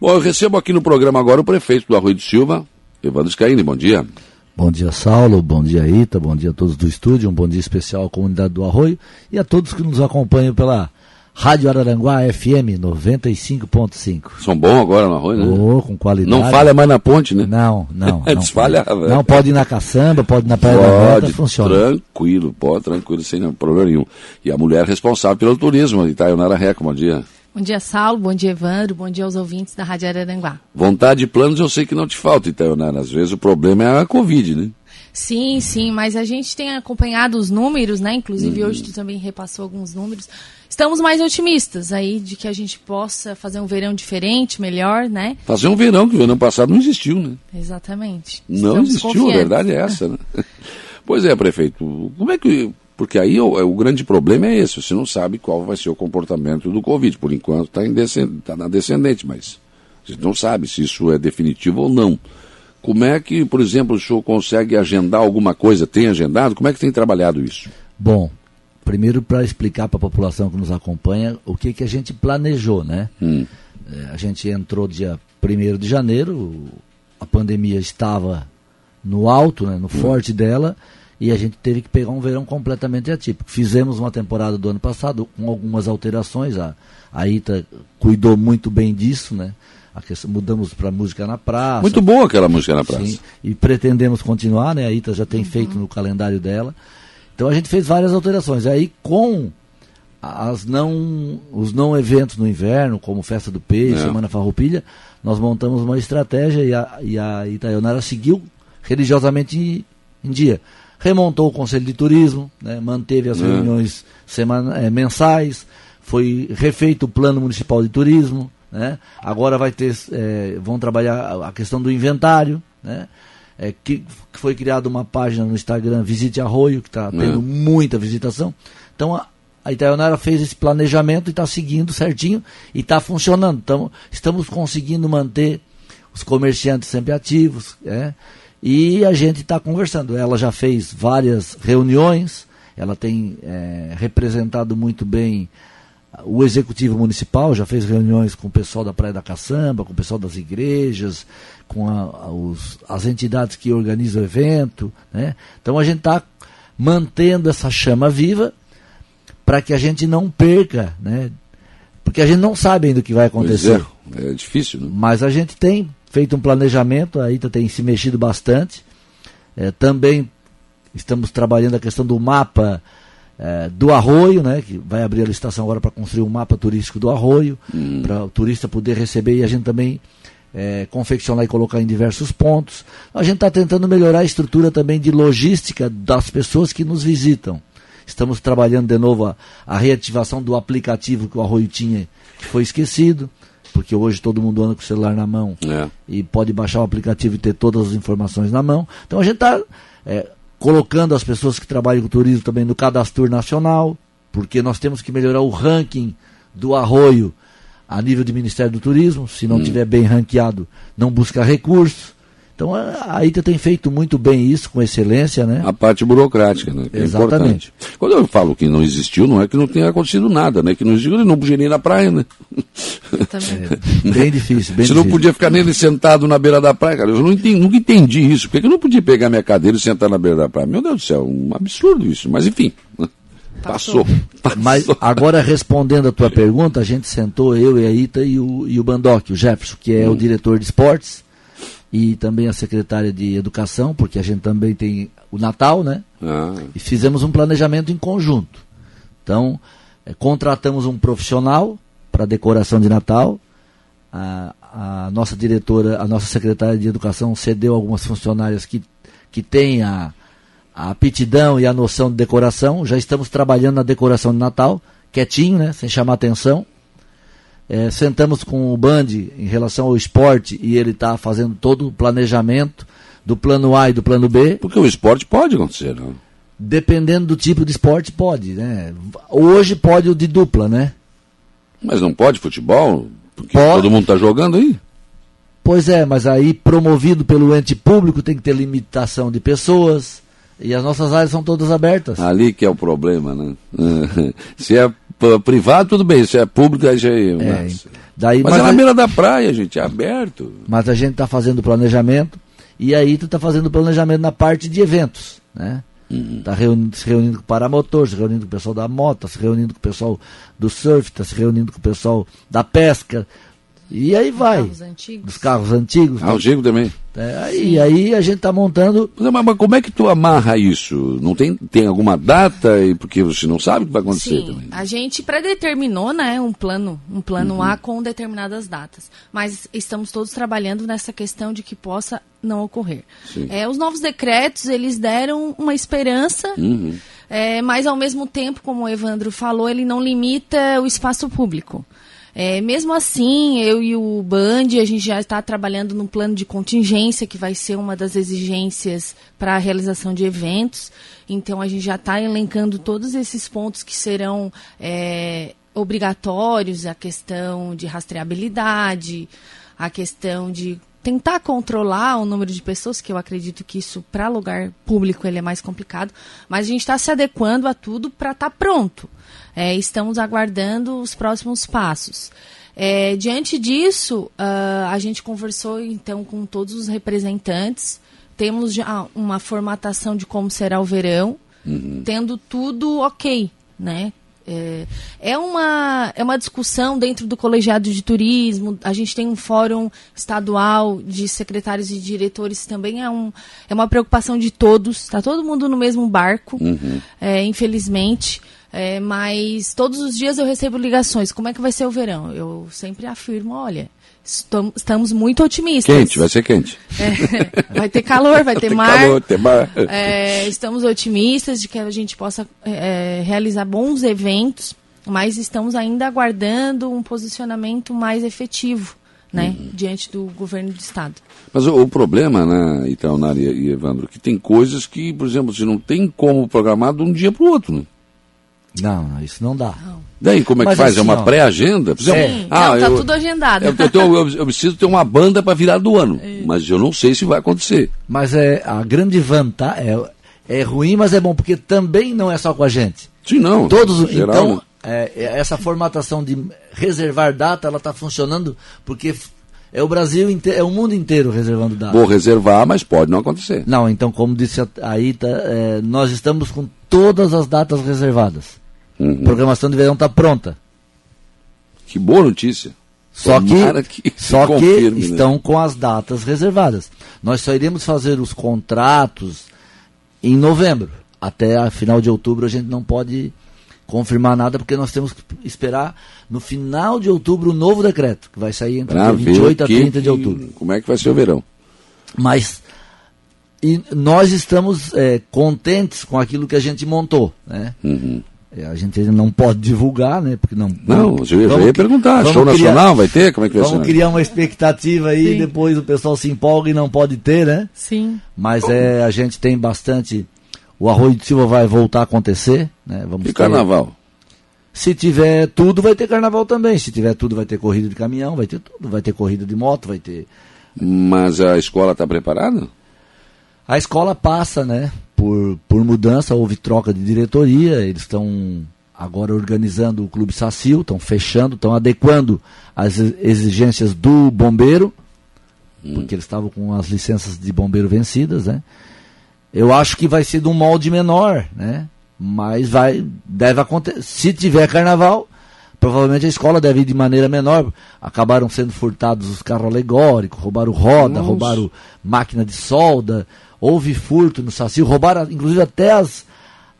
Bom, eu recebo aqui no programa agora o prefeito do Arroio do Silva, Evandro Scaini. Bom dia. Bom dia, Saulo. Bom dia, Ita. Bom dia a todos do estúdio. Um bom dia especial à comunidade do Arroio e a todos que nos acompanham pela Rádio Araranguá FM 95.5. São bons agora no Arroio, né? Oh, com qualidade. Não falha mais na ponte, né? Não, não. É desfalhava. Não, pode ir na caçamba, pode ir na Praia da Rota, funciona. Tranquilo, pode, tranquilo, sem problema nenhum. E a mulher responsável pelo turismo, Itaionara Reco, bom dia. Bom dia, Saulo. Bom dia, Evandro. Bom dia aos ouvintes da Rádio Araranguá. Vontade e planos eu sei que não te falta, Itaionara. Às vezes o problema é a Covid, né? Sim, sim, mas a gente tem acompanhado os números, né? Inclusive hoje tu também repassou alguns números. Estamos mais otimistas aí de que a gente possa fazer um verão diferente, melhor, né? Fazer um verão que o ano passado não existiu, né? Exatamente. Não Estamos existiu, a verdade é essa, né? pois é, prefeito. Como é que porque aí o, o, grande problema é esse, você não sabe qual vai ser o comportamento do Covid. Por enquanto está tá na descendente, mas gente não sabe se isso é definitivo ou não. Como é que, por exemplo, o senhor consegue agendar alguma coisa? Tem agendado? Como é que tem trabalhado isso? Bom, primeiro para explicar para a população que nos acompanha o que, que a gente planejou, né? Hum. É, a gente entrou dia 1 de janeiro, a pandemia estava no alto, né, no hum. forte dela, e a gente teve que pegar um verão completamente atípico. Fizemos uma temporada do ano passado com algumas alterações, a, a Ita cuidou muito bem disso, né? Questão, mudamos para música na praça. Muito boa aquela música na praça. Sim, e pretendemos continuar, né? A Ita já tem uhum. feito no calendário dela. Então a gente fez várias alterações. Aí com as não, os não eventos no inverno, como Festa do Peixe, é. Semana Farroupilha, nós montamos uma estratégia e a, e a Itaionara seguiu religiosamente em dia remontou o Conselho de Turismo, né, manteve as é. reuniões semana, é, mensais, foi refeito o Plano Municipal de Turismo, né, agora vai ter, é, vão trabalhar a questão do inventário, né, é, que, que, foi criada uma página no Instagram, Visite Arroio, que está tendo muita visitação. Então a, a Itaionara fez esse planejamento e está seguindo certinho e está funcionando. Então, estamos conseguindo manter os comerciantes sempre ativos, é, e a gente está conversando. Ela já fez várias reuniões, ela tem é, representado muito bem o executivo municipal, já fez reuniões com o pessoal da Praia da Caçamba, com o pessoal das igrejas, com a, os, as entidades que organizam o evento. Né? Então a gente está mantendo essa chama viva para que a gente não perca, né? porque a gente não sabe ainda o que vai acontecer. É, é difícil, né? Mas a gente tem feito um planejamento, a ITA tem se mexido bastante. É, também estamos trabalhando a questão do mapa é, do arroio, né, que vai abrir a licitação agora para construir um mapa turístico do arroio, hum. para o turista poder receber e a gente também é, confeccionar e colocar em diversos pontos. A gente está tentando melhorar a estrutura também de logística das pessoas que nos visitam. Estamos trabalhando de novo a, a reativação do aplicativo que o Arroio tinha, que foi esquecido porque hoje todo mundo anda com o celular na mão é. e pode baixar o aplicativo e ter todas as informações na mão. Então a gente está é, colocando as pessoas que trabalham com turismo também no cadastro nacional, porque nós temos que melhorar o ranking do arroio a nível de Ministério do Turismo. Se não hum. tiver bem ranqueado, não busca recursos. Então a ITA tem feito muito bem isso, com excelência, né? A parte burocrática, né? É Exatamente. Importante. Quando eu falo que não existiu, não é que não tenha acontecido nada, né? Que não existiu, ele não podia nem ir na praia, né? É, bem difícil, bem Você difícil. não podia ficar nele sentado na beira da praia, cara. Eu não entendi, nunca entendi isso. Por que eu não podia pegar minha cadeira e sentar na beira da praia? Meu Deus do céu, um absurdo isso. Mas enfim, Passou. Passou. Mas agora respondendo a tua pergunta, a gente sentou, eu e a Ita e o, e o Bandoc, o Jefferson, que é hum. o diretor de esportes, e também a secretária de Educação, porque a gente também tem o Natal, né? Ah. E fizemos um planejamento em conjunto. Então, é, contratamos um profissional para decoração de Natal. A, a, nossa diretora, a nossa secretária de Educação cedeu algumas funcionárias que, que têm a, a aptidão e a noção de decoração. Já estamos trabalhando na decoração de Natal, quietinho, né? Sem chamar atenção. É, sentamos com o Band em relação ao esporte e ele está fazendo todo o planejamento do plano A e do plano B. Porque o esporte pode acontecer, não? Dependendo do tipo de esporte, pode, né? Hoje pode o de dupla, né? Mas não pode futebol? Porque pode. todo mundo está jogando aí? Pois é, mas aí promovido pelo ente público tem que ter limitação de pessoas e as nossas áreas são todas abertas. Ali que é o problema, né? Se é privado, tudo bem, se é público, aí já é. é mas, daí, mas, mas é na a... beira da praia, gente, é aberto. Mas a gente está fazendo planejamento e aí tu está fazendo planejamento na parte de eventos, né? Está uhum. reunindo, se reunindo com o paramotor, se reunindo com o pessoal da moto, se reunindo com o pessoal do surf, está se reunindo com o pessoal da pesca. E aí vai. Carros antigos. Dos carros antigos. Ah, antigo também. É, e aí a gente está montando. Mas, mas, como é que tu amarra isso? Não tem, tem alguma data? E porque você não sabe o que vai acontecer Sim, também. A gente predeterminou né, um plano, um plano uhum. A com determinadas datas. Mas estamos todos trabalhando nessa questão de que possa não ocorrer. É, os novos decretos, eles deram uma esperança, uhum. é, mas ao mesmo tempo, como o Evandro falou, ele não limita o espaço público. É, mesmo assim, eu e o Band, a gente já está trabalhando num plano de contingência, que vai ser uma das exigências para a realização de eventos. Então, a gente já está elencando todos esses pontos que serão é, obrigatórios, a questão de rastreabilidade, a questão de tentar controlar o número de pessoas, que eu acredito que isso para lugar público ele é mais complicado, mas a gente está se adequando a tudo para estar tá pronto. É, estamos aguardando os próximos passos. É, diante disso, uh, a gente conversou então com todos os representantes, temos já uma formatação de como será o verão, uhum. tendo tudo ok, né? É, é, uma, é uma discussão dentro do colegiado de turismo. A gente tem um fórum estadual de secretários e diretores, também é, um, é uma preocupação de todos. Está todo mundo no mesmo barco, uhum. é, infelizmente. É, mas todos os dias eu recebo ligações. Como é que vai ser o verão? Eu sempre afirmo, olha, estamos muito otimistas. Quente, vai ser quente. É, vai ter calor, vai ter, ter mar. Calor, ter mar. É, estamos otimistas de que a gente possa é, realizar bons eventos, mas estamos ainda aguardando um posicionamento mais efetivo. Né, uhum. diante do governo do estado. Mas o, o problema, né, Itaonari e Evandro, que tem coisas que, por exemplo, você não tem como programar de um dia para o outro, né? Não, isso não dá. Não. Daí como é que Mas faz? É assim, é uma pré-agenda? Sim, ah, não, tá eu, tudo agendado. Eu, eu, eu, eu, preciso ter uma banda para virar do ano, é. mas eu não sei se vai acontecer. Mas é a grande vantagem é, é ruim, mas é bom porque também não é só com a gente. Sim, não. Todos, geral, então né? é, é, essa formatação de reservar data, ela está funcionando porque é o Brasil inteiro, é o mundo inteiro reservando data. Vou reservar, mas pode não acontecer. Não, então como disse a Ita, é, nós estamos com todas as datas reservadas. Uhum. A programação de verão está pronta. Que boa notícia. Só que, que só confirme, que né? estão né? com as datas reservadas. Nós só iremos fazer os contratos em novembro. Até a final de outubro a gente não pode confirmar nada, porque nós temos que esperar no final de outubro o novo decreto, que vai sair entre pra 28 a 30 de outubro. Como é que vai ser o verão? Mas e nós estamos é, contentes com aquilo que a gente montou, né? Uhum. É, a gente não pode divulgar, né? Porque não. Não, eu já ia perguntar. Show criar, nacional vai ter? Como é que vai vamos ser? Vamos criar uma expectativa aí, Sim. depois o pessoal se empolga e não pode ter, né? Sim. Mas é, a gente tem bastante. O Arroio de Silva vai voltar a acontecer, né? Vamos e ter... carnaval? Se tiver tudo, vai ter carnaval também. Se tiver tudo, vai ter corrida de caminhão, vai ter tudo. Vai ter corrida de moto, vai ter. Mas a escola está preparada? A escola passa, né, por, por mudança, houve troca de diretoria, eles estão agora organizando o Clube Sacil, estão fechando, estão adequando as exigências do bombeiro, hum. porque eles estavam com as licenças de bombeiro vencidas, né? Eu acho que vai ser de um molde menor, né? Mas vai, deve acontecer. Se tiver carnaval, provavelmente a escola deve ir de maneira menor. Acabaram sendo furtados os carros alegóricos, roubaram roda, Nossa. roubaram máquina de solda, houve furto no Saci, roubaram inclusive até as,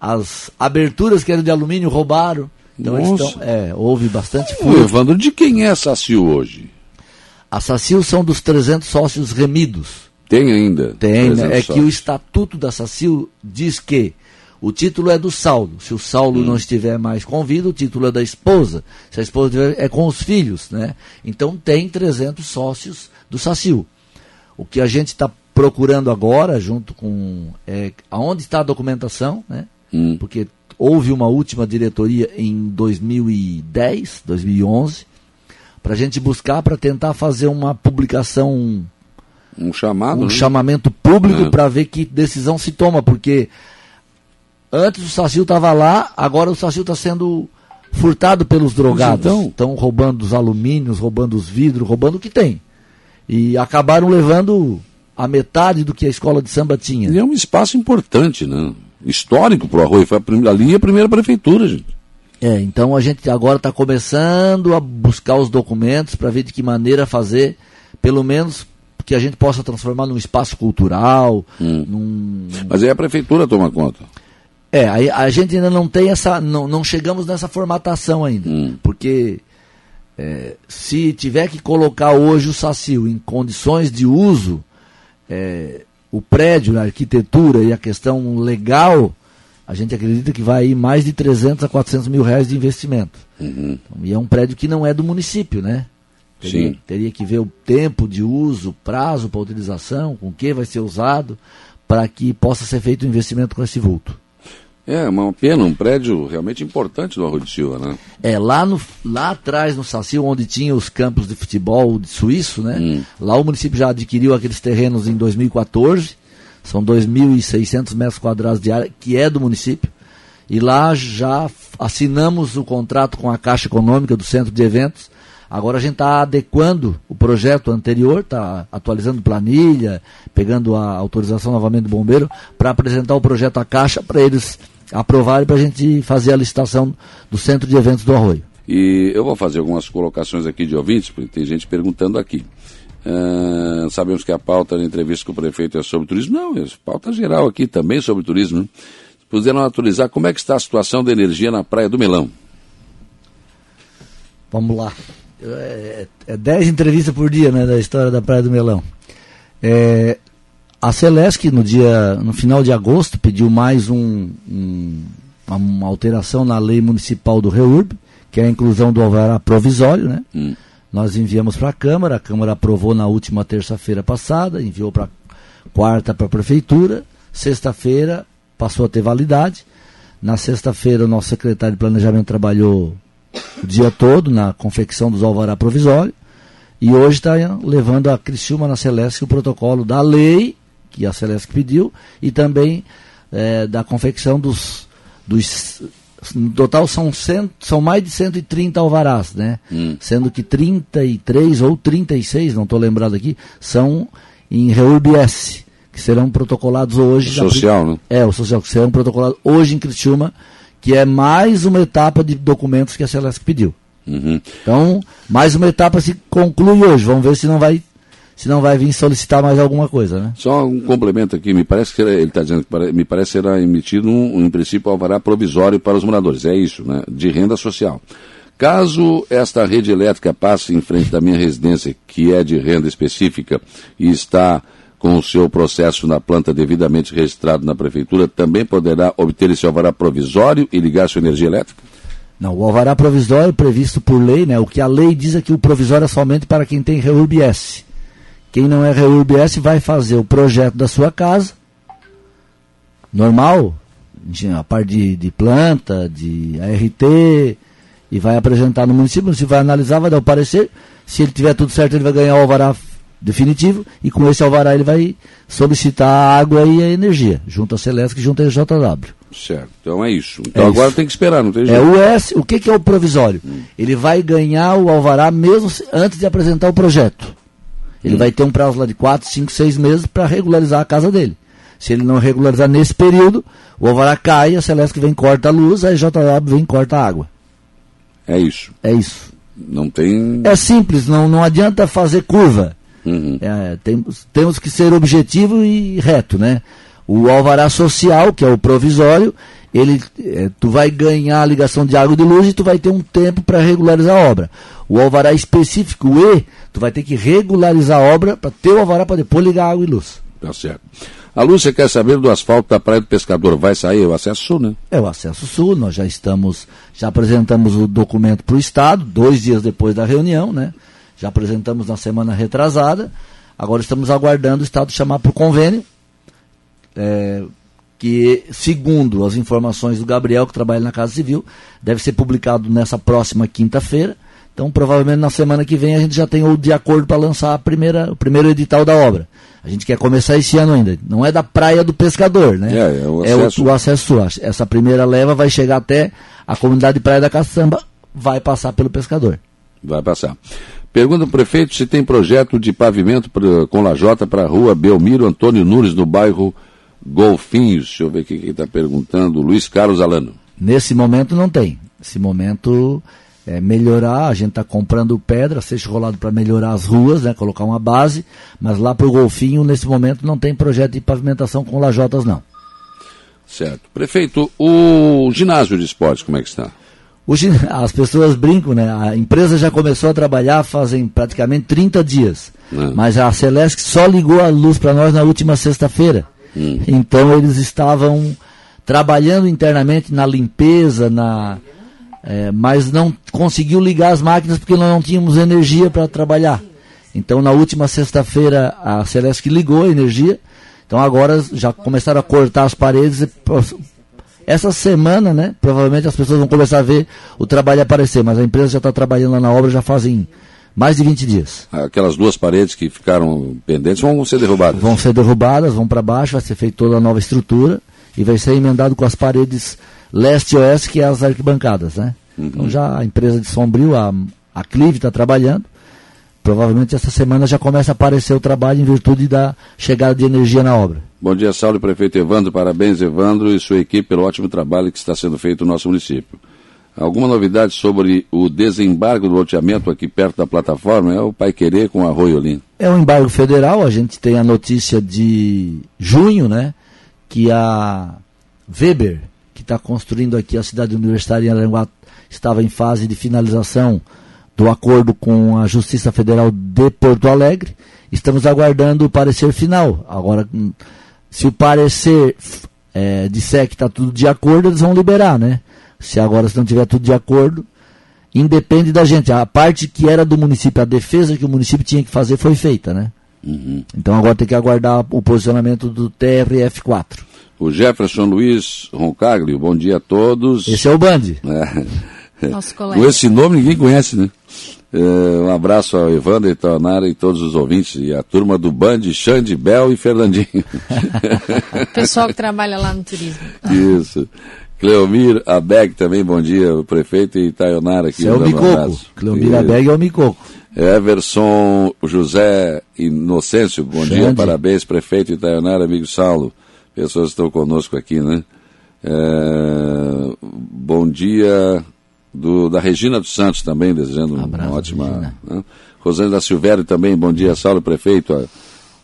as aberturas que eram de alumínio, roubaram. Então estão, é, houve bastante furto. Evandro, de quem é a Sacil hoje? A Sacil são dos 300 sócios remidos. Tem ainda? Tem, né? é sócios. que o estatuto da Sacil diz que o título é do Saulo. Se o Saulo hum. não estiver mais com vida, o título é da esposa. Se a esposa estiver, é com os filhos, né? Então tem 300 sócios do Sacil. O que a gente está procurando agora, junto com é, aonde está a documentação, né? Hum. Porque houve uma última diretoria em 2010, 2011, para a gente buscar para tentar fazer uma publicação, um chamado, um né? chamamento público é. para ver que decisão se toma, porque antes o Sacil estava lá, agora o Sacil está sendo furtado pelos drogados. Estão roubando os alumínios, roubando os vidros, roubando o que tem. E acabaram levando a metade do que a escola de samba tinha. E é um espaço importante, né? Histórico para o Arroio. Foi a primeira, ali a primeira prefeitura, gente. É, então a gente agora está começando a buscar os documentos para ver de que maneira fazer, pelo menos que a gente possa transformar num espaço cultural. Hum. Num... Mas aí a prefeitura toma conta. É, a, a gente ainda não tem essa. Não, não chegamos nessa formatação ainda. Hum. Porque é, se tiver que colocar hoje o SACIL em condições de uso, é, o prédio, a arquitetura e a questão legal, a gente acredita que vai ir mais de 300 a 400 mil reais de investimento. Uhum. Então, e é um prédio que não é do município, né? Teria, Sim. teria que ver o tempo de uso, prazo para utilização, com que vai ser usado, para que possa ser feito o um investimento com esse vulto. É, uma pena, um prédio realmente importante do Arroio de Silva, né? É, lá, no, lá atrás no Saci, onde tinha os campos de futebol de suíço, né? Hum. Lá o município já adquiriu aqueles terrenos em 2014 são 2.600 metros quadrados de área, que é do município. E lá já assinamos o contrato com a Caixa Econômica do Centro de Eventos. Agora a gente está adequando o projeto anterior, está atualizando planilha, pegando a autorização novamente do bombeiro, para apresentar o projeto à Caixa para eles aprovarem para a gente fazer a licitação do Centro de Eventos do Arroio. E eu vou fazer algumas colocações aqui de ouvintes, porque tem gente perguntando aqui. Uh, sabemos que a pauta da entrevista com o prefeito é sobre turismo. Não, é pauta geral aqui também sobre turismo. Né? Puderam atualizar como é que está a situação da energia na Praia do Melão. Vamos lá. É 10 é entrevistas por dia né, da história da Praia do Melão. É, a Celesc, no, dia, no final de agosto, pediu mais um, um, uma alteração na lei municipal do REURB, que é a inclusão do alvará provisório, né? Hum. Nós enviamos para a Câmara, a Câmara aprovou na última terça-feira passada, enviou para quarta para a Prefeitura, sexta-feira passou a ter validade. Na sexta-feira, o nosso secretário de Planejamento trabalhou o dia todo na confecção dos alvará provisório. E hoje está levando a Criciúma na Celeste o protocolo da lei, que a Celeste pediu, e também é, da confecção dos, dos no total são, cento, são mais de 130 alvarás, né? Hum. Sendo que 33 ou 36, não estou lembrado aqui, são em REURB-S, que serão protocolados hoje. O social, né? É, o social, que serão protocolados hoje em Criciúma, que é mais uma etapa de documentos que a Celeste pediu. Uhum. Então, mais uma etapa se conclui hoje. Vamos ver se não vai se não vai vir solicitar mais alguma coisa, né? Só um complemento aqui, me parece que ele está dizendo que me parece que será emitido um, em princípio, alvará provisório para os moradores, é isso, né? De renda social. Caso esta rede elétrica passe em frente da minha residência, que é de renda específica, e está com o seu processo na planta devidamente registrado na prefeitura, também poderá obter esse alvará provisório e ligar sua energia elétrica? Não, o alvará provisório previsto por lei, né? O que a lei diz é que o provisório é somente para quem tem REURB-S. Quem não é REURBS vai fazer o projeto da sua casa, normal, a parte de, de planta, de ART, e vai apresentar no município, o município vai analisar, vai dar o parecer, se ele tiver tudo certo, ele vai ganhar o alvará definitivo, e com esse alvará ele vai solicitar a água e a energia, junto à Celesc e junto à JW. Certo, então é isso. Então é agora isso. tem que esperar, não tem jeito. É o S, o que, que é o provisório? Hum. Ele vai ganhar o alvará mesmo antes de apresentar o projeto. Ele hum. vai ter um prazo lá de 4, 5, 6 meses para regularizar a casa dele. Se ele não regularizar nesse período, o alvará cai, a Celeste vem corta a luz, a JW vem corta a água. É isso. É isso. Não tem. É simples, não, não adianta fazer curva. Uhum. É, tem, temos que ser objetivo e reto, né? O alvará social, que é o provisório, ele, é, tu vai ganhar a ligação de água e de luz e tu vai ter um tempo para regularizar a obra. O alvará específico, o E, tu vai ter que regularizar a obra para ter o alvará para depois ligar água e luz. Tá certo. A Lúcia quer saber do asfalto da Praia do Pescador. Vai sair o acesso sul, né? É o acesso sul, nós já estamos, já apresentamos o documento para o Estado, dois dias depois da reunião, né? Já apresentamos na semana retrasada. Agora estamos aguardando o Estado chamar para o convênio. É, que, segundo as informações do Gabriel, que trabalha na Casa Civil, deve ser publicado nessa próxima quinta-feira Então, provavelmente na semana que vem a gente já tem o de acordo para lançar a primeira, o primeiro edital da obra. A gente quer começar esse ano ainda. Não é da praia do pescador, né? É, é o acesso. É o, o acesso Essa primeira leva vai chegar até a comunidade de Praia da Caçamba, vai passar pelo pescador. Vai passar. Pergunta ao prefeito se tem projeto de pavimento pra, com lajota para a rua Belmiro Antônio Nunes, no bairro Golfinhos. Deixa eu ver o que está perguntando. Luiz Carlos Alano. Nesse momento não tem. Nesse momento é, melhorar, a gente está comprando pedra, seja rolado para melhorar as ruas, né, colocar uma base, mas lá para o Golfinho, nesse momento, não tem projeto de pavimentação com lajotas, não. Certo. Prefeito, o ginásio de esportes, como é que está? as pessoas brincam, né? A empresa já começou a trabalhar fazem praticamente 30 dias. É. Mas a Celeste só ligou a luz para nós na última sexta-feira. Hum. Então eles estavam trabalhando internamente na limpeza, na, é, mas não conseguiu ligar as máquinas porque nós não tínhamos energia para trabalhar. Então, na última sexta-feira, a Celeste ligou a energia. Então, agora já começaram a cortar as paredes. Essa semana, né, provavelmente as pessoas vão começar a ver o trabalho aparecer, mas a empresa já está trabalhando lá na obra já fazem mais de 20 dias. Aquelas duas paredes que ficaram pendentes vão ser derrubadas? Vão ser derrubadas, vão para baixo, vai ser feita toda a nova estrutura e vai ser emendado com as paredes leste e oeste, que é as arquibancadas, né? Uhum. Então já a empresa de Sombrio, a, a Clive está trabalhando. Provavelmente essa semana já começa a aparecer o trabalho em virtude da chegada de energia na obra. Bom dia, Saulo, prefeito Evandro. Parabéns, Evandro, e sua equipe pelo ótimo trabalho que está sendo feito no nosso município. Alguma novidade sobre o desembargo do loteamento aqui perto da plataforma? É o Pai Querer com Arroio Lindo. É um embargo federal, a gente tem a notícia de junho, né? Que a Weber, está construindo aqui a cidade universitária em Aranguá, estava em fase de finalização do acordo com a Justiça Federal de Porto Alegre. Estamos aguardando o parecer final. Agora, se o parecer é, disser que está tudo de acordo, eles vão liberar, né? Se agora se não tiver tudo de acordo, independe da gente. A parte que era do município, a defesa que o município tinha que fazer foi feita, né? Uhum. Então agora tem que aguardar o posicionamento do TRF4 o Jefferson Luiz Roncaglio, bom dia a todos. Esse é o Band. É. Nosso colega. Com esse nome ninguém conhece, né? É, um abraço ao Evandro, Itonara e todos os ouvintes e a turma do Band, Xande, Bel e Fernandinho. Pessoal que trabalha lá no turismo. Isso. Cleomir Abeg também, bom dia, o prefeito e Itaionara aqui. Esse é o Micoco. Cleomir Abeg é o Micoco. Everson José Inocêncio, bom Xande. dia, parabéns, prefeito Itaionara, amigo Saulo pessoas estão conosco aqui, né? É, bom dia do, da Regina dos Santos também, desejando um uma ótima. Né? Rosângela Silvério também, bom dia, Saulo Prefeito.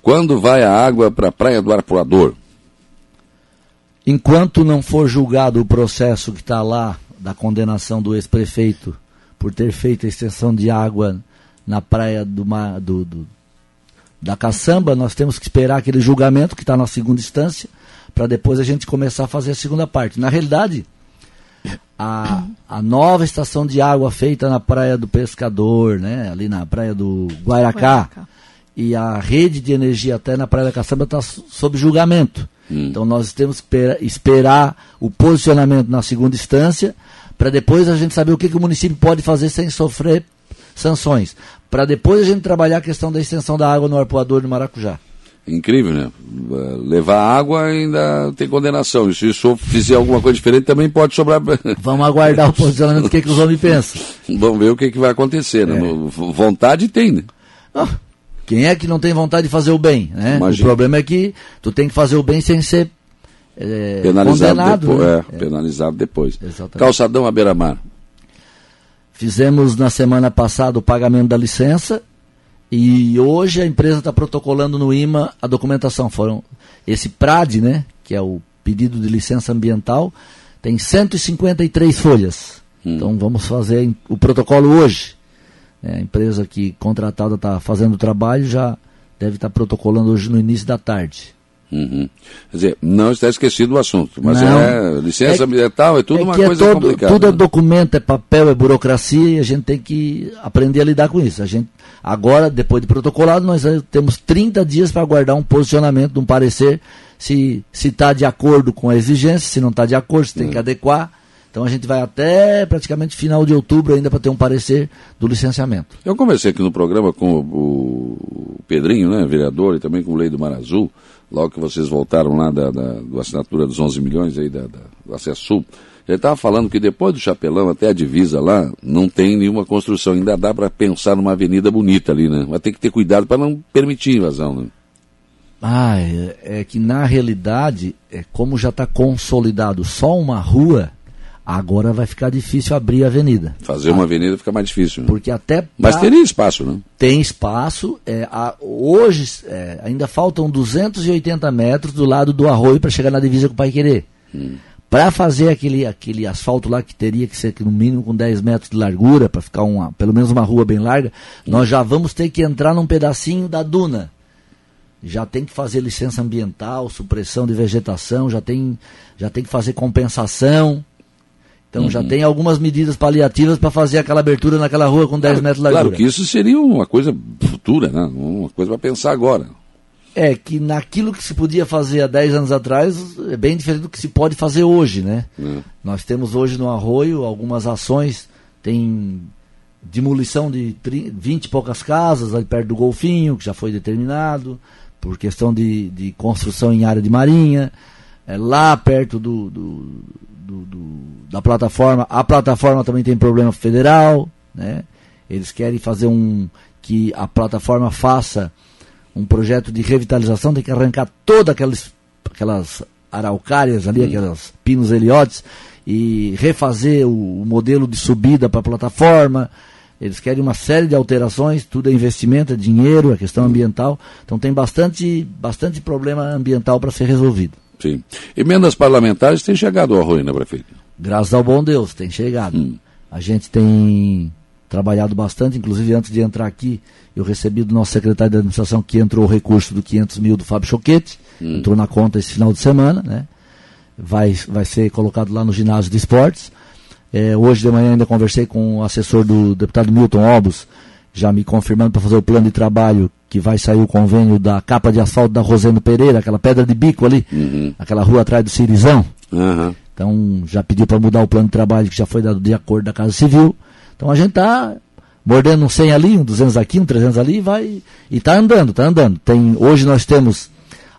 Quando vai a água para a Praia do Arpoador? Enquanto não for julgado o processo que está lá da condenação do ex-prefeito por ter feito a extensão de água na praia do, do, do da caçamba, nós temos que esperar aquele julgamento que está na segunda instância para depois a gente começar a fazer a segunda parte. Na realidade, a, a nova estação de água feita na Praia do Pescador, né, ali na Praia do Guaracá, e a rede de energia até na Praia da Caçamba está sob julgamento. Hum. Então nós temos que esperar o posicionamento na segunda instância para depois a gente saber o que, que o município pode fazer sem sofrer sanções. Para depois a gente trabalhar a questão da extensão da água no arpoador de Maracujá. Incrível, né? Levar água ainda tem condenação. E se isso fizer alguma coisa diferente, também pode sobrar. Vamos aguardar o posicionamento do que, que os homens pensam. Vamos ver o que, que vai acontecer. Né? É. Vontade tem, né? Oh, quem é que não tem vontade de fazer o bem? Né? O problema é que tu tem que fazer o bem sem ser é, penalizado condenado. Depois, né? é, penalizado depois. Exatamente. Calçadão à beira-mar. Fizemos na semana passada o pagamento da licença e hoje a empresa está protocolando no IMA a documentação. Foram esse PRAD, né, que é o pedido de licença ambiental, tem 153 folhas. Hum. Então vamos fazer o protocolo hoje. É, a empresa que contratada está fazendo o trabalho já deve estar tá protocolando hoje no início da tarde. Uhum. Quer dizer, não está esquecido o assunto, mas não, é licença é, ambiental, é tudo é uma é coisa é todo, complicada. Tudo é né? documento, é papel, é burocracia e a gente tem que aprender a lidar com isso. A gente, agora, depois de protocolado, nós temos 30 dias para aguardar um posicionamento, um parecer, se está de acordo com a exigência, se não está de acordo, se tem que uhum. adequar. Então a gente vai até praticamente final de outubro ainda para ter um parecer do licenciamento. Eu conversei aqui no programa com o, Pedrinho, né, vereador, e também com o Lei do Mar Azul, logo que vocês voltaram lá da, da, da assinatura dos 11 milhões aí da, da do acesso sul. Ele estava falando que depois do Chapelão até a divisa lá, não tem nenhuma construção. Ainda dá para pensar numa avenida bonita ali, né? Mas tem que ter cuidado para não permitir invasão, né? Ah, é, é, que na realidade, é, como já está consolidado só uma rua, agora vai ficar difícil abrir a avenida. Fazer uma avenida fica mais difícil. Né? Porque até. Pra... Mas teria espaço, né? Tem espaço. É, a, hoje é, ainda faltam 280 metros do lado do arroio para chegar na divisa com o Pai Querer. Hum. Para fazer aquele, aquele asfalto lá que teria que ser no mínimo com 10 metros de largura, para ficar uma, pelo menos uma rua bem larga, nós já vamos ter que entrar num pedacinho da duna. Já tem que fazer licença ambiental, supressão de vegetação, já tem, já tem que fazer compensação. Então uhum. já tem algumas medidas paliativas para fazer aquela abertura naquela rua com 10 claro, metros de largura. Claro que isso seria uma coisa futura, né? uma coisa para pensar agora é que naquilo que se podia fazer há 10 anos atrás é bem diferente do que se pode fazer hoje, né? É. Nós temos hoje no Arroio algumas ações, tem demolição de 30, 20 e poucas casas ali perto do Golfinho, que já foi determinado, por questão de, de construção em área de marinha, é, lá perto do, do, do, do, da plataforma, a plataforma também tem problema federal, né? Eles querem fazer um que a plataforma faça um projeto de revitalização, tem que arrancar todas aquelas, aquelas araucárias ali, hum. aquelas pinos heliotes, e refazer o, o modelo de subida para a plataforma. Eles querem uma série de alterações, tudo é investimento, é dinheiro, é questão ambiental. Então tem bastante, bastante problema ambiental para ser resolvido. Sim. Emendas parlamentares têm chegado ao Arroio, né, prefeito? Graças ao bom Deus, tem chegado. Hum. A gente tem trabalhado bastante, inclusive antes de entrar aqui, eu recebi do nosso secretário de administração que entrou o recurso do 500 mil do Fábio Choquete, hum. entrou na conta esse final de semana, né? Vai, vai ser colocado lá no ginásio de esportes. É, hoje de manhã ainda conversei com o assessor do deputado Milton Obos, já me confirmando para fazer o plano de trabalho que vai sair o convênio da capa de asfalto da Rosendo Pereira, aquela pedra de bico ali, uhum. aquela rua atrás do Cirizão. Uhum. Então já pediu para mudar o plano de trabalho que já foi dado de acordo da Casa Civil. Então a gente está mordendo um 100 ali, um 200 aqui, um 300 ali, e vai e está andando, está andando. Tem, hoje nós temos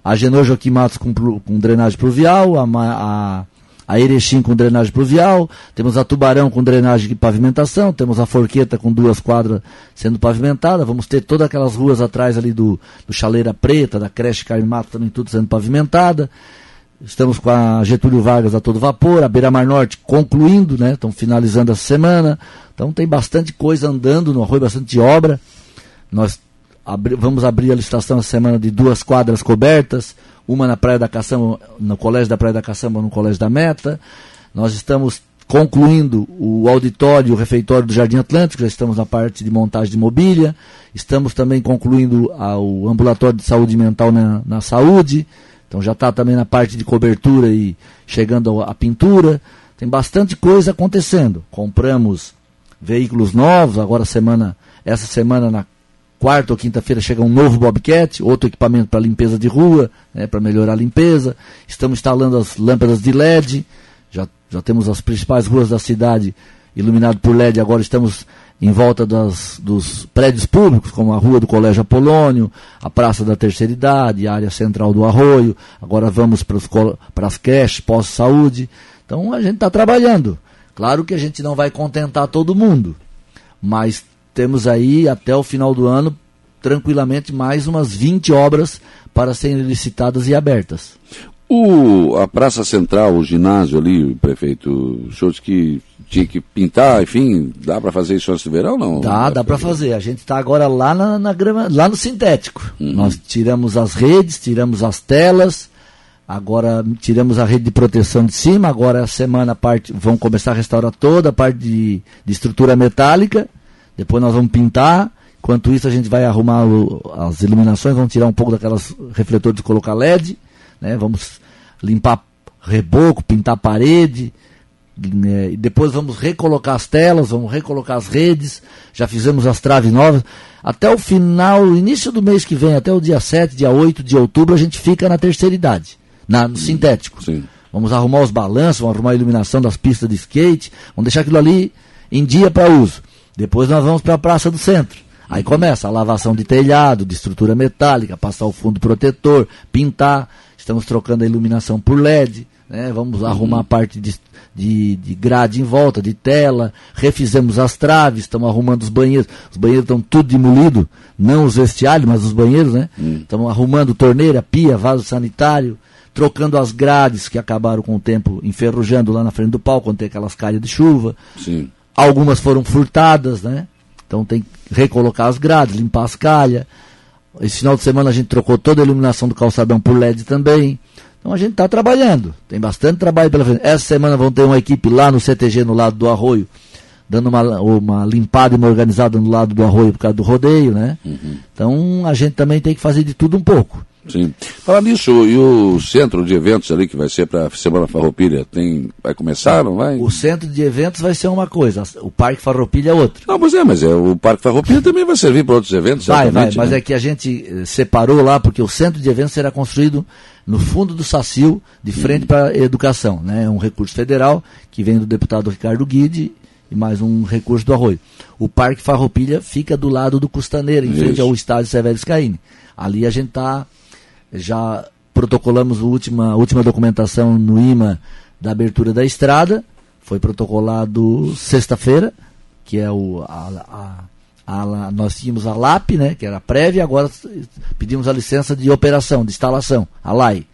a Genor Joaquim Matos com, com drenagem pluvial, a, a, a Erechim com drenagem pluvial, temos a Tubarão com drenagem e pavimentação, temos a Forqueta com duas quadras sendo pavimentada, vamos ter todas aquelas ruas atrás ali do, do Chaleira Preta, da creche Carme Mato também tudo sendo pavimentada. Estamos com a Getúlio Vargas a todo vapor, a Beira Mar Norte concluindo, né? Estão finalizando essa semana. Então tem bastante coisa andando no arroio, bastante obra. Nós abri vamos abrir a licitação essa semana de duas quadras cobertas, uma na Praia da Caçamba, no Colégio da Praia da Caçamba, no Colégio da Meta. Nós estamos concluindo o auditório o refeitório do Jardim Atlântico, já estamos na parte de montagem de mobília. Estamos também concluindo o ambulatório de saúde mental na, na saúde. Então já está também na parte de cobertura e chegando à pintura. Tem bastante coisa acontecendo. Compramos veículos novos, agora semana, essa semana na quarta ou quinta-feira chega um novo Bobcat, outro equipamento para limpeza de rua, né, para melhorar a limpeza. Estamos instalando as lâmpadas de LED, já, já temos as principais ruas da cidade iluminadas por LED, agora estamos em volta das, dos prédios públicos, como a Rua do Colégio Apolônio, a Praça da Terceira Idade, a área central do Arroio, agora vamos para as creches, pós-saúde. Então a gente está trabalhando. Claro que a gente não vai contentar todo mundo, mas temos aí até o final do ano tranquilamente mais umas 20 obras para serem licitadas e abertas. O, a Praça Central, o ginásio ali, prefeito, o senhor que tinha que pintar, enfim, dá para fazer isso antes do verão não? Dá, dá para fazer. A gente está agora lá na, na, grama, lá no sintético. Uhum. Nós tiramos as redes, tiramos as telas, agora tiramos a rede de proteção de cima, agora a semana a parte, vão começar a restaurar toda a parte de, de estrutura metálica, depois nós vamos pintar, enquanto isso a gente vai arrumar o, as iluminações, vamos tirar um pouco daquelas refletores de colocar LED, né? vamos limpar reboco, pintar parede, né? e depois vamos recolocar as telas, vamos recolocar as redes, já fizemos as traves novas. Até o final, início do mês que vem, até o dia 7, dia 8 de outubro, a gente fica na terceira idade, na, no sintético. Sim. vamos arrumar os balanços, vamos arrumar a iluminação das pistas de skate, vamos deixar aquilo ali em dia para uso. Depois nós vamos para a Praça do Centro. Aí começa a lavação de telhado, de estrutura metálica, passar o fundo protetor, pintar. Estamos trocando a iluminação por LED. Né? Vamos uhum. arrumar a parte de, de, de, grade em volta, de tela. Refizemos as traves, estamos arrumando os banheiros. Os banheiros estão tudo demolido, não os vestiários, mas os banheiros, né? Uhum. Estamos arrumando torneira, pia, vaso sanitário. Trocando as grades que acabaram com o tempo enferrujando lá na frente do palco, quando tem aquelas calhas de chuva. Sim. Algumas foram furtadas, né? Então tem que recolocar as grades, limpar as calhas. Esse final de semana a gente trocou toda a iluminação do calçadão por LED também. Então a gente está trabalhando. Tem bastante trabalho pela frente. Essa semana vão ter uma equipe lá no CTG, no lado do arroio, dando uma, uma limpada e uma organizada no lado do arroio por causa do rodeio, né? Uhum. Então a gente também tem que fazer de tudo um pouco. Sim. Falar nisso, e o centro de eventos ali que vai ser para a Semana Farroupilha, tem, vai começar, não vai? O centro de eventos vai ser uma coisa, o Parque Farroupilha é outra. Não, pois é, mas é, o Parque Farroupilha também vai servir para outros eventos, Vai, vai, mas né? é que a gente eh, separou lá, porque o centro de eventos será construído no fundo do Sacil, de frente uhum. para a educação. Né? É um recurso federal que vem do deputado Ricardo Guide e mais um recurso do Arroio. O Parque Farroupilha fica do lado do Custaneira, em Isso. frente ao estádio Severo Scaini. Ali a gente está já protocolamos a última, a última documentação no IMA da abertura da estrada, foi protocolado sexta-feira, que é o, a, a, a, nós tínhamos a LAP, né, que era prévia, agora pedimos a licença de operação, de instalação, a LAI.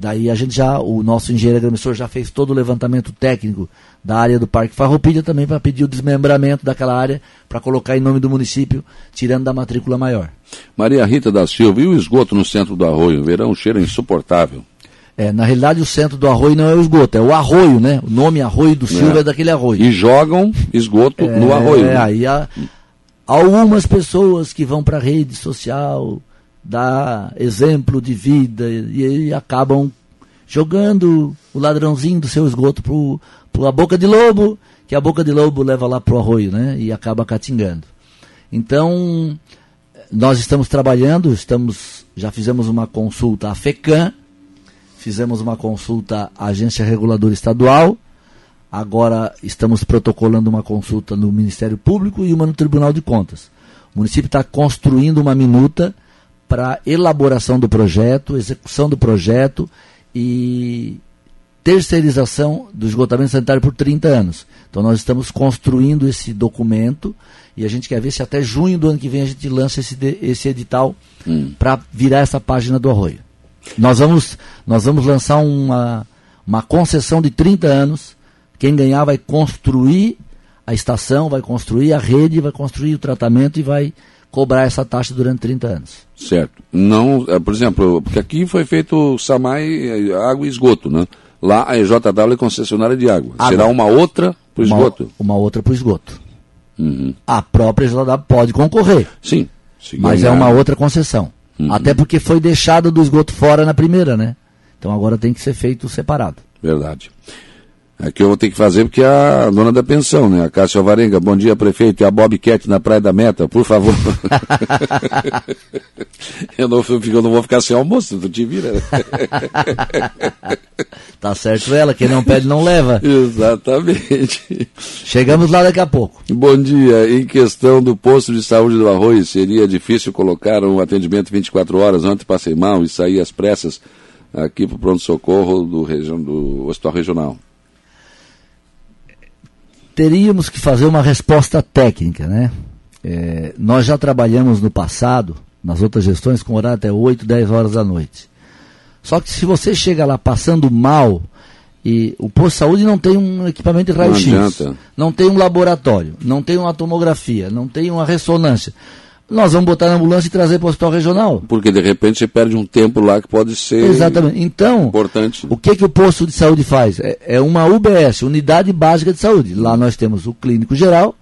Daí a gente já, o nosso engenheiro agrimensor já fez todo o levantamento técnico da área do Parque Farroupilha também para pedir o desmembramento daquela área para colocar em nome do município, tirando da matrícula maior. Maria Rita da Silva, e o esgoto no centro do arroio? Verão, cheiro insuportável. É, na realidade o centro do arroio não é o esgoto, é o arroio, né? O nome arroio do Silva é, é daquele arroio. E jogam esgoto é, no arroio. É, né? aí há algumas pessoas que vão para a rede social dar exemplo de vida e, e acabam jogando o ladrãozinho do seu esgoto para a boca de lobo, que a boca de lobo leva lá para o arroio, né? E acaba catingando. Então, nós estamos trabalhando, estamos, já fizemos uma consulta à FECAM, fizemos uma consulta à Agência Reguladora Estadual, agora estamos protocolando uma consulta no Ministério Público e uma no Tribunal de Contas. O município está construindo uma minuta para elaboração do projeto, execução do projeto e terceirização do esgotamento sanitário por 30 anos. Então nós estamos construindo esse documento e a gente quer ver se até junho do ano que vem a gente lança esse, esse edital hum. para virar essa página do arroio. Nós vamos, nós vamos lançar uma, uma concessão de 30 anos. Quem ganhar vai construir a estação, vai construir a rede, vai construir o tratamento e vai cobrar essa taxa durante 30 anos. Certo. Não, é, por exemplo, porque aqui foi feito SAMAI, é, água e esgoto, né? Lá a EJW é concessionária de água. água. Será uma outra para o esgoto? Uma outra para o esgoto. Uhum. A própria EJW pode concorrer. Sim. Mas é uma outra concessão. Uhum. Até porque foi deixado do esgoto fora na primeira, né? Então agora tem que ser feito separado. Verdade. É que eu vou ter que fazer porque é a dona da pensão, né? A Cássia Alvarenga, bom dia, prefeito. E a Bobcat na Praia da Meta, por favor. eu, não, eu não vou ficar sem almoço, tu te vira. tá certo ela, quem não pede não leva. Exatamente. Chegamos lá daqui a pouco. Bom dia. Em questão do posto de saúde do Arroio, seria difícil colocar um atendimento 24 horas. Ontem passei mal e saí às pressas aqui para o pronto-socorro do, do Hospital Regional teríamos que fazer uma resposta técnica, né? É, nós já trabalhamos no passado, nas outras gestões, com horário até 8, 10 horas da noite. Só que se você chega lá passando mal, e o posto de saúde não tem um equipamento de raio-x, não, não tem um laboratório, não tem uma tomografia, não tem uma ressonância nós vamos botar na ambulância e trazer para o hospital regional. Porque de repente você perde um tempo lá que pode ser Exatamente. Então, importante. o que, que o posto de saúde faz? É, é uma UBS, Unidade Básica de Saúde. Lá nós temos o clínico geral,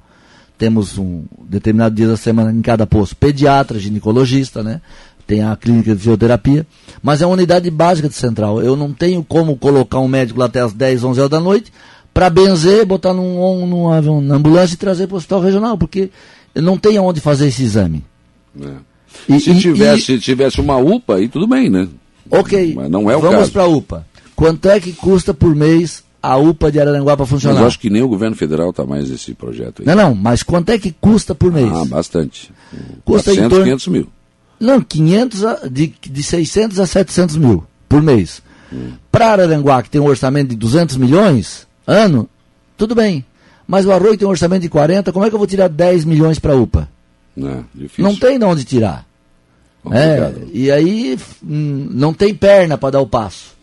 temos um determinado dia da semana em cada posto, pediatra, ginecologista, né? Tem a clínica de fisioterapia, mas é uma unidade básica de central. Eu não tenho como colocar um médico lá até as 10, 11 horas da noite para benzer, botar num, numa, numa ambulância e trazer para o hospital regional, porque não tem aonde fazer esse exame. É. E, se, e, tivesse, e... tivesse uma UPA, aí tudo bem, né? Ok. Mas não é o Vamos para a UPA. quanto é que custa por mês a UPA de Araranguá para funcionar? Mas eu acho que nem o governo federal está mais nesse projeto aí. Não, não, mas quanto é que custa por mês? Ah, bastante. Custa 400, em torno... 500 mil. Não, 500 a, de, de 600 a 700 mil por mês. Hum. Para Araranguá, que tem um orçamento de 200 milhões ano, tudo bem. Mas o Arroio tem um orçamento de 40, como é que eu vou tirar 10 milhões para a UPA? Não, difícil. Não tem de onde tirar. É, e aí hum, não tem perna para dar o passo.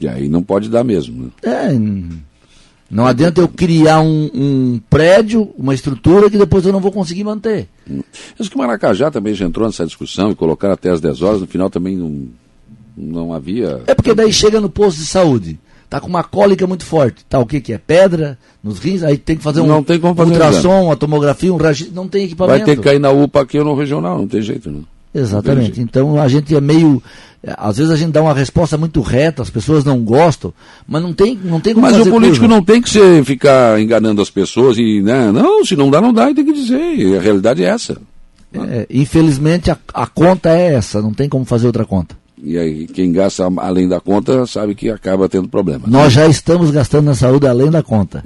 E aí não pode dar mesmo. Né? É, não adianta eu criar um, um, prédio, uma estrutura que depois eu não vou conseguir manter. Acho que Maracajá também já entrou nessa discussão e colocar até as 10 horas, no final também não, não havia. É porque daí chega no posto de saúde, tá com uma cólica muito forte. Tá, o que, que é? Pedra nos rins, aí tem que fazer um não tem como fazer ultrassom, uma tomografia, um registro, não tem equipamento. Vai ter que cair na UPA aqui ou no regional, não tem jeito, não. Exatamente. Então a gente é meio. Às vezes a gente dá uma resposta muito reta, as pessoas não gostam, mas não tem, não tem como Mas o político não tem que ser, ficar enganando as pessoas e. Né? Não, se não dá, não dá, e tem que dizer. A realidade é essa. É, infelizmente a, a conta é essa, não tem como fazer outra conta. E aí, quem gasta além da conta sabe que acaba tendo problema. Nós já estamos gastando na saúde além da conta.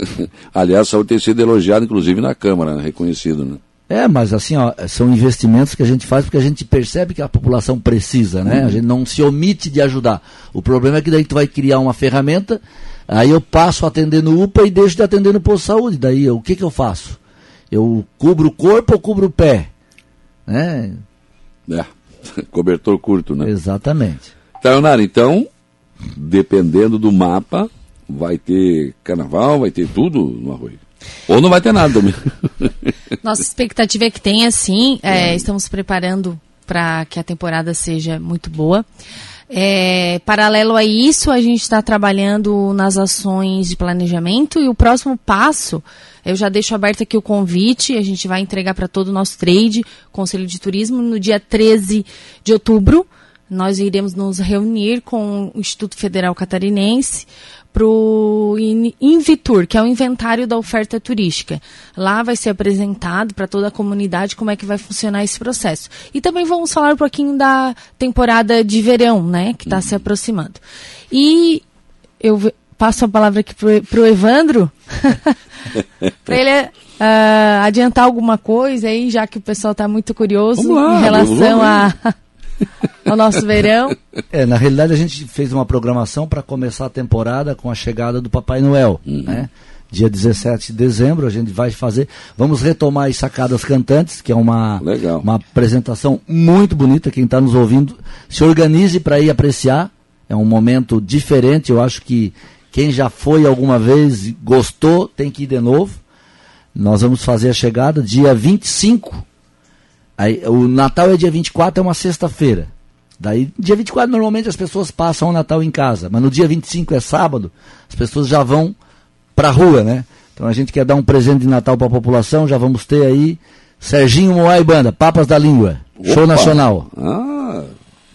Aliás, a saúde tem sido elogiada, inclusive na Câmara, né? reconhecido, né? É, mas assim, ó, são investimentos que a gente faz porque a gente percebe que a população precisa, né? Uhum. A gente não se omite de ajudar. O problema é que daí tu vai criar uma ferramenta, aí eu passo a atender no UPA e deixo de atender no posto de saúde. Daí o que que eu faço? Eu cubro o corpo ou cubro o pé? Né? É, cobertor curto, né? Exatamente. Taionara, então, dependendo do mapa, vai ter carnaval, vai ter tudo no Arroio. Ou não vai ter nada. Nossa expectativa é que tenha, sim. É, é. Estamos preparando para que a temporada seja muito boa. É, paralelo a isso, a gente está trabalhando nas ações de planejamento e o próximo passo, eu já deixo aberto aqui o convite, a gente vai entregar para todo o nosso trade, Conselho de Turismo, no dia 13 de outubro. Nós iremos nos reunir com o Instituto Federal Catarinense para o Invitur, que é o inventário da oferta turística. Lá vai ser apresentado para toda a comunidade como é que vai funcionar esse processo. E também vamos falar um pouquinho da temporada de verão, né, que está uhum. se aproximando. E eu passo a palavra aqui para o Evandro, para ele uh, adiantar alguma coisa aí, já que o pessoal está muito curioso lá, em relação a ao nosso verão. É, na realidade a gente fez uma programação para começar a temporada com a chegada do Papai Noel, uhum. né? Dia 17 de dezembro a gente vai fazer, vamos retomar as sacadas cantantes, que é uma Legal. uma apresentação muito bonita, quem está nos ouvindo, se organize para ir apreciar. É um momento diferente, eu acho que quem já foi alguma vez gostou, tem que ir de novo. Nós vamos fazer a chegada dia 25 Aí, o Natal é dia 24, é uma sexta-feira. Daí, dia 24, normalmente as pessoas passam o Natal em casa, mas no dia 25 é sábado, as pessoas já vão para a rua, né? Então a gente quer dar um presente de Natal para a população, já vamos ter aí Serginho Moai Banda, Papas da Língua, Opa. show nacional. Ah,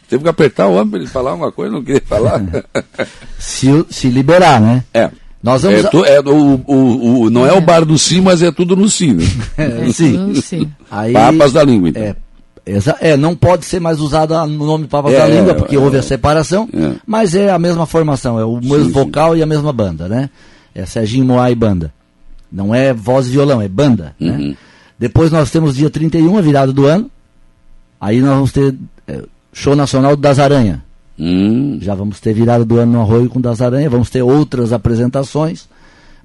teve que apertar o homem para ele falar uma coisa, não queria falar. se, se liberar, né? É. Nós vamos é, tu, é o, o, o, não é. é. o bar do sim, mas é tudo no sim. Né? É, sim. sim. Aí, Papas da língua, então. É, é, não pode ser mais usado o nome Papas da é, língua, porque houve a separação, é. mas é a mesma formação, é o mesmo sim, vocal sim. e a mesma banda, né? É Serginho Moai Banda. Não é voz e violão, é banda. Né? Uhum. Né? Depois nós temos dia 31, a virada do ano. Aí nós vamos ter é, show nacional das Aranha. Hum. Já vamos ter virada do ano no Arroio com Das Aranha, vamos ter outras apresentações,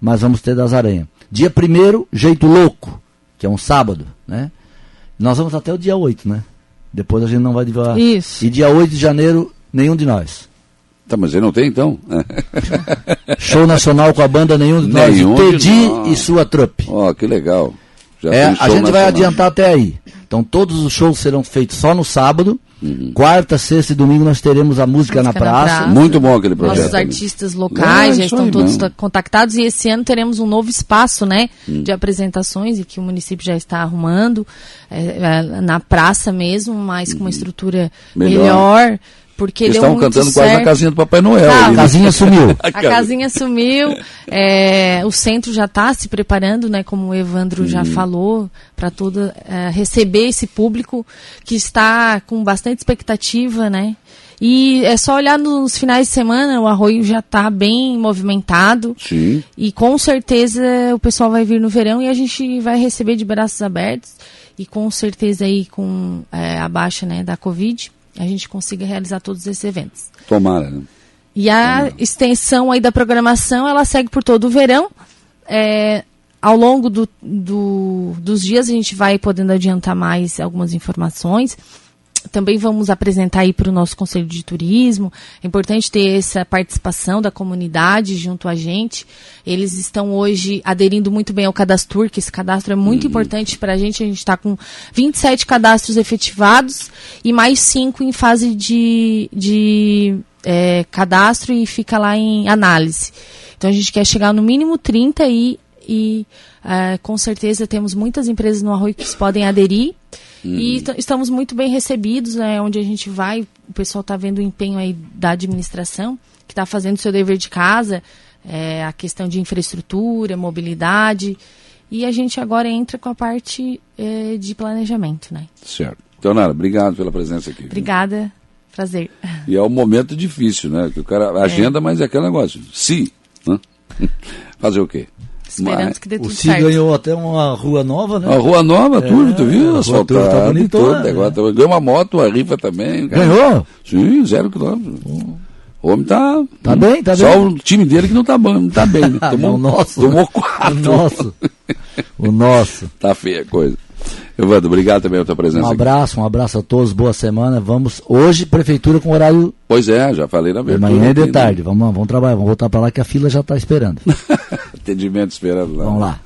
mas vamos ter Das Aranha. Dia 1 Jeito Louco, que é um sábado, né? Nós vamos até o dia 8, né? Depois a gente não vai divulgar. Isso. E dia 8 de janeiro, nenhum de nós. Tá, mas ele não tem então? Show nacional com a banda Nenhum de nós. Nenhum Tedi e sua trupe. Ó, oh, que legal. é, a gente nacional. vai adiantar até aí. Então todos os shows serão feitos só no sábado. Uhum. Quarta, sexta e domingo nós teremos a música, música na, praça. na, praça. Muito bom aquele projeto. Nossos artistas locais é, já estão todos mesmo. contactados e esse ano teremos um novo espaço, né, hum. de apresentações e que o município já está arrumando é, é, na praça mesmo, mas com uma uhum. estrutura melhor. melhor porque Eles estavam cantando certo. quase na casinha do Papai Noel. Ah, a casinha sumiu. a casinha sumiu. É, o centro já está se preparando, né, como o Evandro hum. já falou, para toda é, receber esse público que está com bastante expectativa, né? E é só olhar nos finais de semana, o arroio já está bem movimentado. Sim. E com certeza o pessoal vai vir no verão e a gente vai receber de braços abertos. E com certeza aí com é, a baixa né, da Covid, a gente consiga realizar todos esses eventos. Tomara, né? E a Tomara. extensão aí da programação, ela segue por todo o verão. É, ao longo do, do, dos dias a gente vai podendo adiantar mais algumas informações. Também vamos apresentar aí para o nosso Conselho de Turismo. É importante ter essa participação da comunidade junto a gente. Eles estão hoje aderindo muito bem ao Cadastur, que esse cadastro é muito uhum. importante para a gente. A gente está com 27 cadastros efetivados e mais 5 em fase de, de é, cadastro e fica lá em análise. Então a gente quer chegar no mínimo 30 e e uh, com certeza temos muitas empresas no Arroio que podem aderir. Uhum. E estamos muito bem recebidos, né, onde a gente vai, o pessoal está vendo o empenho aí da administração, que está fazendo o seu dever de casa, é, a questão de infraestrutura, mobilidade, e a gente agora entra com a parte é, de planejamento, né? Certo. Então, Nara, obrigado pela presença aqui. Obrigada, prazer. E é um momento difícil, né? Que o cara é. agenda, é. mas é aquele negócio. Se, né? fazer o quê? Esperando Mas, que dê tudo o CI ganhou até uma rua nova, né? Uma rua nova, tudo, é, tu viu? Asfaltado, tá bonitona, tudo, agora, né? Ganhou uma moto, uma rifa também. Cara. Ganhou? Sim, zero quilômetro. O homem tá. Tá bem, tá só bem. Só o time dele que não tá bom, não tá bem. Né? Tomou, o nosso. Tomou quatro. O nosso. O nosso. tá feia a coisa. Evandro, obrigado também pela tua presença. Um abraço, aqui. um abraço a todos, boa semana. Vamos hoje, prefeitura com horário. Pois é, já falei na verdade. De manhã e de tarde. Vamos, vamos trabalhar, vamos voltar para lá que a fila já está esperando. Atendimento esperando lá. Vamos lá.